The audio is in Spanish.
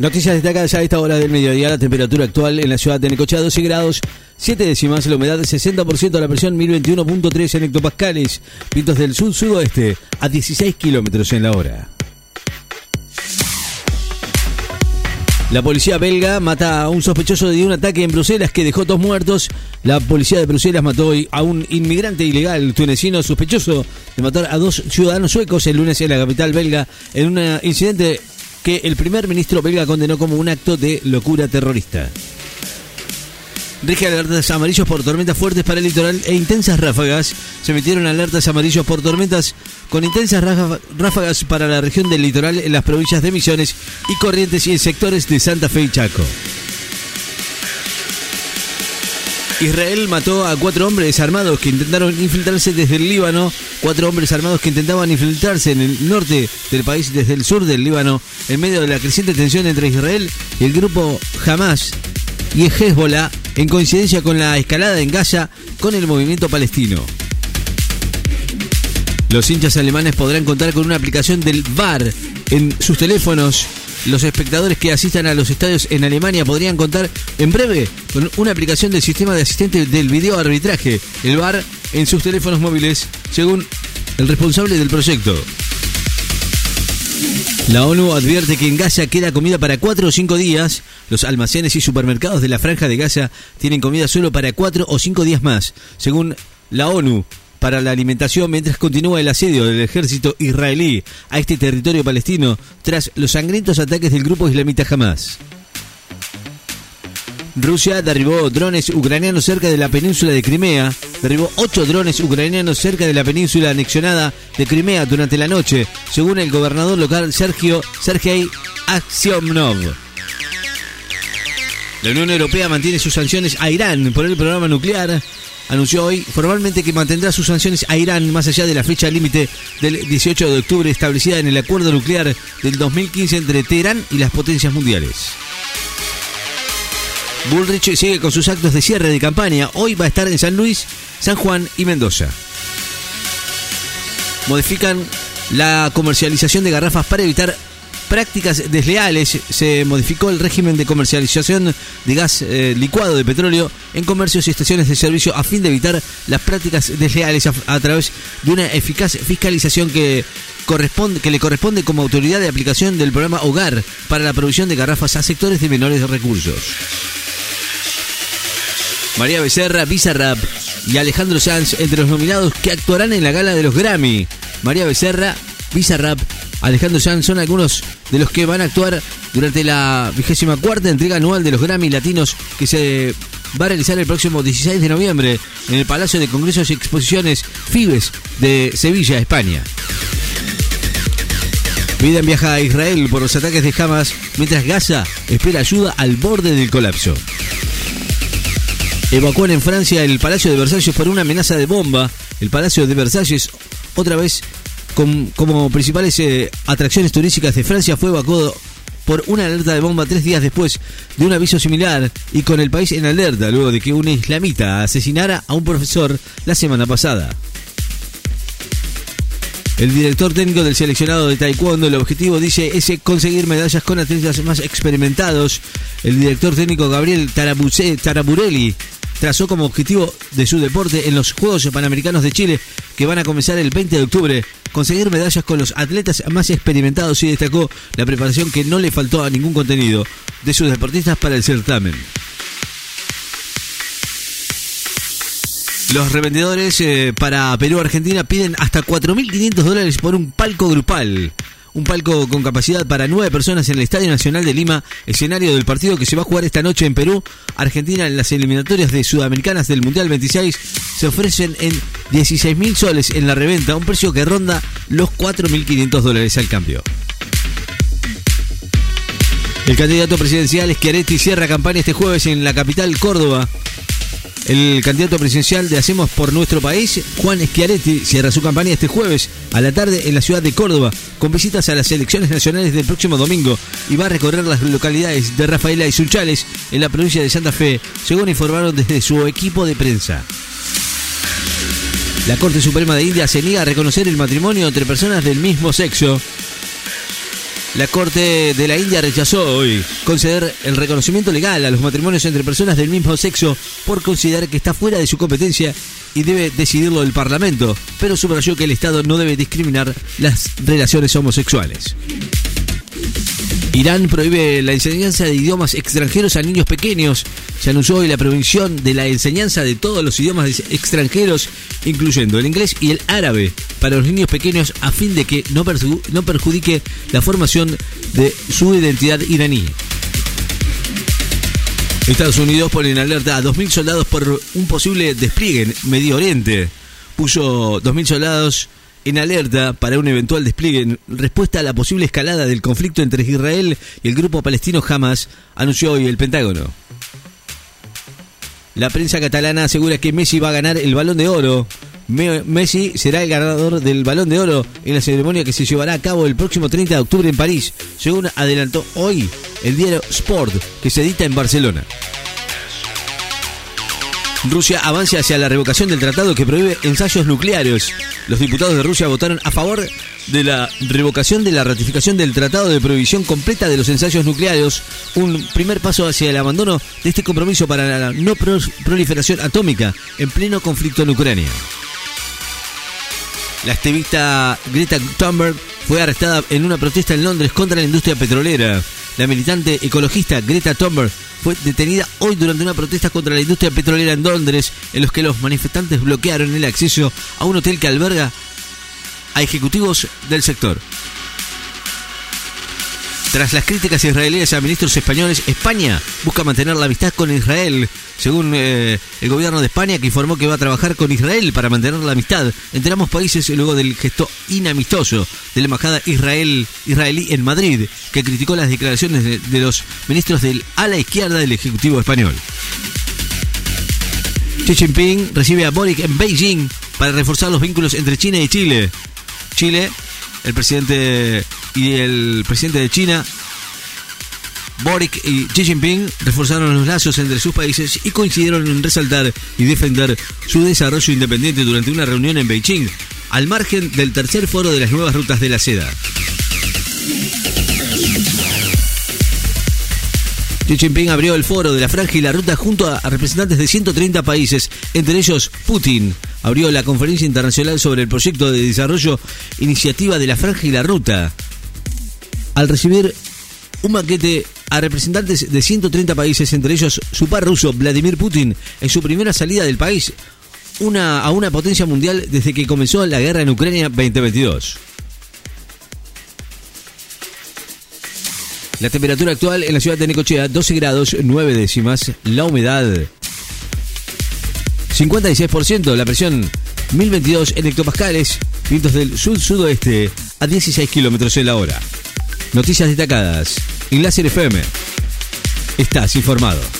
Noticias destacadas a esta hora del mediodía. La temperatura actual en la ciudad de Necochea 12 grados, 7 décimas, la humedad 60%, la presión 1021.3 en hectopascales, vientos del sur-sudoeste a 16 kilómetros en la hora. La policía belga mata a un sospechoso de un ataque en Bruselas que dejó dos muertos. La policía de Bruselas mató hoy a un inmigrante ilegal tunecino sospechoso de matar a dos ciudadanos suecos el lunes en la capital belga en un incidente que el primer ministro belga condenó como un acto de locura terrorista. Rige alertas amarillos por tormentas fuertes para el litoral e intensas ráfagas. Se metieron alertas amarillos por tormentas con intensas ráfagas para la región del litoral en las provincias de Misiones y Corrientes y en sectores de Santa Fe y Chaco. Israel mató a cuatro hombres armados que intentaron infiltrarse desde el Líbano, cuatro hombres armados que intentaban infiltrarse en el norte del país desde el sur del Líbano, en medio de la creciente tensión entre Israel y el grupo Hamas y Hezbollah, en coincidencia con la escalada en Gaza con el movimiento palestino. Los hinchas alemanes podrán contar con una aplicación del VAR en sus teléfonos los espectadores que asistan a los estadios en Alemania podrían contar en breve con una aplicación del sistema de asistente del video arbitraje, el VAR, en sus teléfonos móviles, según el responsable del proyecto. La ONU advierte que en Gaza queda comida para cuatro o cinco días. Los almacenes y supermercados de la franja de Gaza tienen comida solo para cuatro o cinco días más, según la ONU para la alimentación mientras continúa el asedio del ejército israelí a este territorio palestino tras los sangrientos ataques del grupo islamita Hamas. Rusia derribó drones ucranianos cerca de la península de Crimea. Derribó ocho drones ucranianos cerca de la península anexionada de Crimea durante la noche, según el gobernador local Sergio Sergei Aksyomnov. La Unión Europea mantiene sus sanciones a Irán por el programa nuclear anunció hoy formalmente que mantendrá sus sanciones a Irán más allá de la fecha límite del 18 de octubre establecida en el acuerdo nuclear del 2015 entre Teherán y las potencias mundiales. Bullrich sigue con sus actos de cierre de campaña. Hoy va a estar en San Luis, San Juan y Mendoza. Modifican la comercialización de garrafas para evitar prácticas desleales se modificó el régimen de comercialización de gas eh, licuado de petróleo en comercios y estaciones de servicio a fin de evitar las prácticas desleales a, través de una eficaz fiscalización que corresponde que le corresponde como autoridad de aplicación del programa Hogar para la provisión de garrafas a sectores de menores recursos. María Becerra, Bizarrap y Alejandro Sanz entre los nominados que actuarán en la gala de los Grammy. María Becerra, Bizarrap Alejandro Sanz son algunos de los que van a actuar durante la vigésima cuarta entrega anual de los Grammy Latinos que se va a realizar el próximo 16 de noviembre en el Palacio de Congresos y Exposiciones Fibes de Sevilla, España. Biden viaja a Israel por los ataques de Hamas mientras Gaza espera ayuda al borde del colapso. Evacúan en Francia el Palacio de Versalles por una amenaza de bomba. El Palacio de Versalles otra vez como principales eh, atracciones turísticas de Francia fue evacuado por una alerta de bomba tres días después de un aviso similar y con el país en alerta luego de que un islamita asesinara a un profesor la semana pasada. El director técnico del seleccionado de Taekwondo, el objetivo dice es conseguir medallas con atletas más experimentados. El director técnico Gabriel Taraburelli trazó como objetivo de su deporte en los Juegos Panamericanos de Chile, que van a comenzar el 20 de octubre, conseguir medallas con los atletas más experimentados y destacó la preparación que no le faltó a ningún contenido de sus deportistas para el certamen. Los revendedores eh, para Perú-Argentina piden hasta 4.500 dólares por un palco grupal un palco con capacidad para nueve personas en el Estadio Nacional de Lima, escenario del partido que se va a jugar esta noche en Perú. Argentina en las eliminatorias de Sudamericanas del Mundial 26 se ofrecen en 16 mil soles en la reventa, un precio que ronda los 4.500 dólares al cambio. El candidato presidencial Schiaretti cierra campaña este jueves en la capital Córdoba el candidato presidencial de Hacemos por Nuestro País, Juan Schiaretti, cierra su campaña este jueves a la tarde en la ciudad de Córdoba, con visitas a las elecciones nacionales del próximo domingo y va a recorrer las localidades de Rafaela y Sunchales en la provincia de Santa Fe, según informaron desde su equipo de prensa. La Corte Suprema de India se niega a reconocer el matrimonio entre personas del mismo sexo La Corte de la India rechazó hoy conceder el reconocimiento legal a los matrimonios entre personas del mismo sexo por considerar que está fuera de su competencia y debe decidirlo el Parlamento, pero subrayó que el Estado no debe discriminar las relaciones homosexuales. Irán prohíbe la enseñanza de idiomas extranjeros a niños pequeños. Se anunció hoy la prohibición de la enseñanza de todos los idiomas extranjeros, incluyendo el inglés y el árabe, para los niños pequeños a fin de que no, perjudique la formación de su identidad iraní. Estados Unidos pone en alerta a 2.000 soldados por un posible despliegue en Medio Oriente. Puso 2.000 soldados en alerta para un eventual despliegue en respuesta a la posible escalada del conflicto entre Israel y el grupo palestino Hamas, anunció hoy el Pentágono. La prensa catalana asegura que Messi va a ganar el balón de oro. Messi será el ganador del balón de oro en la ceremonia que se llevará a cabo el próximo 30 de octubre en París, según adelantó hoy el diario Sport, que se edita en Barcelona. Rusia avanza hacia la revocación del tratado que prohíbe ensayos nucleares. Los diputados de Rusia votaron a favor de la revocación de la ratificación del tratado de prohibición completa de los ensayos nucleares, un primer paso hacia el abandono de este compromiso para la no proliferación atómica en pleno conflicto en Ucrania. La activista Greta Thunberg fue arrestada en una protesta en Londres contra la industria petrolera. La militante ecologista Greta Thunberg fue detenida hoy durante una protesta contra la industria petrolera en Londres, en los que los manifestantes bloquearon el acceso a un hotel que alberga a ejecutivos del sector. Tras las críticas israelíes a ministros españoles, España busca mantener la amistad con Israel, según eh, el gobierno de España, que informó que va a trabajar con Israel para mantener la amistad entre ambos países luego del gesto inamistoso de la embajada Israel, israelí en Madrid, que criticó las declaraciones de, de los ministros del ala izquierda del Ejecutivo español. Xi Jinping recibe a Boric en Beijing para reforzar los vínculos entre China y Chile. Chile el presidente y el presidente de China, Boric y Xi Jinping, reforzaron los lazos entre sus países y coincidieron en resaltar y defender su desarrollo independiente durante una reunión en Beijing, al margen del tercer foro de las nuevas rutas de la seda. Xi Jinping abrió el foro de la franja y la ruta junto a representantes de 130 países, entre ellos Putin. Abrió la conferencia internacional sobre el proyecto de desarrollo Iniciativa de la franja y la ruta. Al recibir un maquete a representantes de 130 países, entre ellos su par ruso Vladimir Putin, en su primera salida del país una, a una potencia mundial desde que comenzó la guerra en Ucrania 2022. La temperatura actual en la ciudad de Necochea, 12 grados 9 décimas. La humedad, 56%. La presión, 1022 en hectopascales. Vientos del sur-sudoeste a 16 kilómetros en la hora. Noticias destacadas. Enlace FM. Estás informado.